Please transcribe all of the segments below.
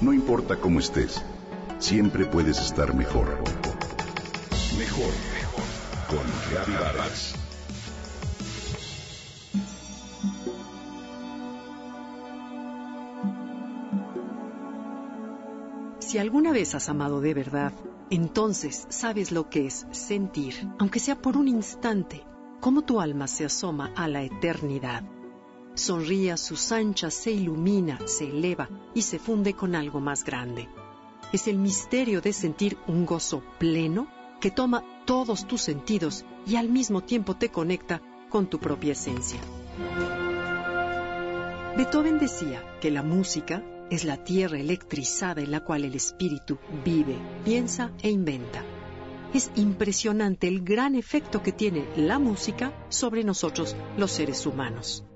No importa cómo estés, siempre puedes estar mejor. Mejor, mejor. Con Vargas. Si alguna vez has amado de verdad, entonces sabes lo que es sentir, aunque sea por un instante, cómo tu alma se asoma a la eternidad. Sonríe a sus anchas, se ilumina, se eleva y se funde con algo más grande. Es el misterio de sentir un gozo pleno que toma todos tus sentidos y al mismo tiempo te conecta con tu propia esencia. Beethoven decía que la música es la tierra electrizada en la cual el espíritu vive, piensa e inventa. Es impresionante el gran efecto que tiene la música sobre nosotros los seres humanos.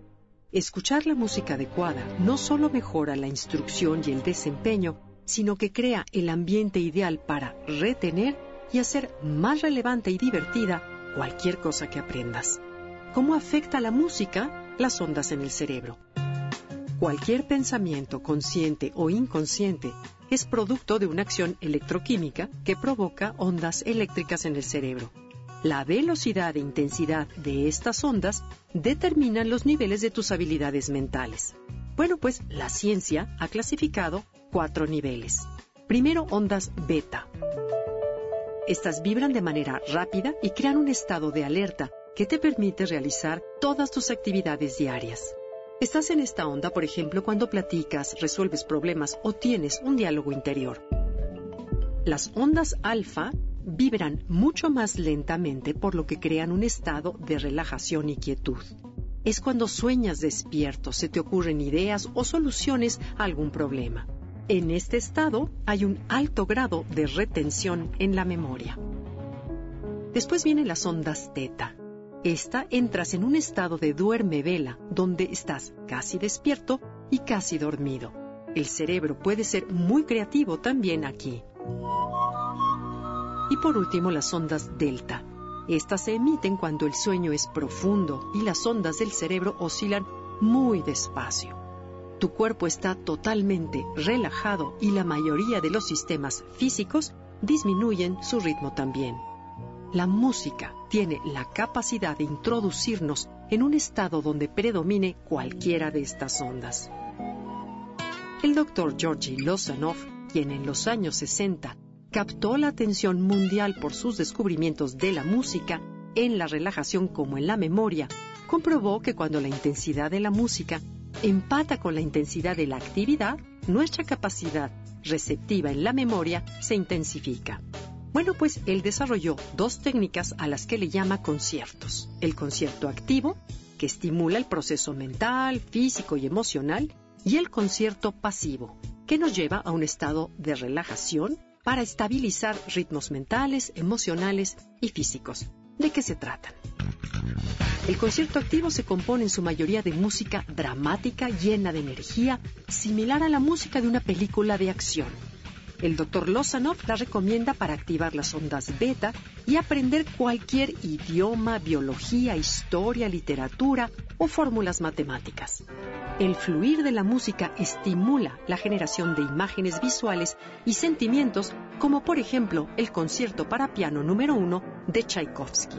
Escuchar la música adecuada no solo mejora la instrucción y el desempeño, sino que crea el ambiente ideal para retener y hacer más relevante y divertida cualquier cosa que aprendas. ¿Cómo afecta la música las ondas en el cerebro? Cualquier pensamiento consciente o inconsciente es producto de una acción electroquímica que provoca ondas eléctricas en el cerebro. La velocidad e intensidad de estas ondas determinan los niveles de tus habilidades mentales. Bueno, pues la ciencia ha clasificado cuatro niveles. Primero, ondas beta. Estas vibran de manera rápida y crean un estado de alerta que te permite realizar todas tus actividades diarias. Estás en esta onda, por ejemplo, cuando platicas, resuelves problemas o tienes un diálogo interior. Las ondas alfa vibran mucho más lentamente por lo que crean un estado de relajación y quietud. Es cuando sueñas despierto, se te ocurren ideas o soluciones a algún problema. En este estado hay un alto grado de retención en la memoria. Después vienen las ondas teta. Esta entras en un estado de duerme vela, donde estás casi despierto y casi dormido. El cerebro puede ser muy creativo también aquí. Y por último, las ondas delta. Estas se emiten cuando el sueño es profundo y las ondas del cerebro oscilan muy despacio. Tu cuerpo está totalmente relajado y la mayoría de los sistemas físicos disminuyen su ritmo también. La música tiene la capacidad de introducirnos en un estado donde predomine cualquiera de estas ondas. El doctor Georgi Lozanov, quien en los años 60 captó la atención mundial por sus descubrimientos de la música en la relajación como en la memoria, comprobó que cuando la intensidad de la música empata con la intensidad de la actividad, nuestra capacidad receptiva en la memoria se intensifica. Bueno, pues él desarrolló dos técnicas a las que le llama conciertos. El concierto activo, que estimula el proceso mental, físico y emocional, y el concierto pasivo, que nos lleva a un estado de relajación para estabilizar ritmos mentales, emocionales y físicos. ¿De qué se tratan? El concierto activo se compone en su mayoría de música dramática llena de energía, similar a la música de una película de acción el Dr. Lozanov la recomienda para activar las ondas beta y aprender cualquier idioma, biología, historia, literatura o fórmulas matemáticas. El fluir de la música estimula la generación de imágenes visuales y sentimientos, como por ejemplo el concierto para piano número uno de Tchaikovsky.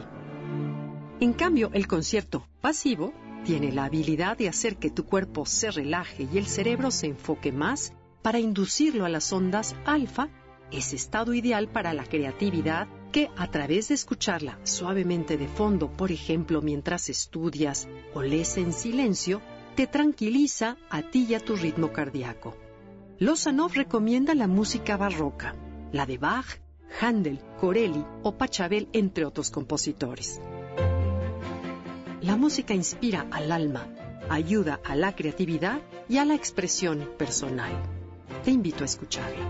En cambio, el concierto pasivo tiene la habilidad de hacer que tu cuerpo se relaje y el cerebro se enfoque más para inducirlo a las ondas alfa, ese estado ideal para la creatividad que a través de escucharla suavemente de fondo, por ejemplo, mientras estudias o lees en silencio, te tranquiliza a ti y a tu ritmo cardíaco. Lozanov recomienda la música barroca, la de Bach, Handel, Corelli o Pachelbel, entre otros compositores. La música inspira al alma, ayuda a la creatividad y a la expresión personal. Te invito a escucharlo.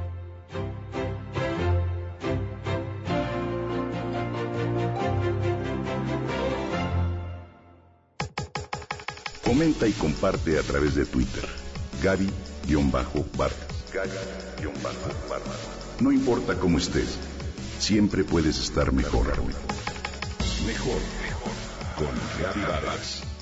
Comenta y comparte a través de Twitter. Gaby-Vargas. Gaby-Vargas. No importa cómo estés, siempre puedes estar mejor. Mejor, mejor. Con Gaby Vargas.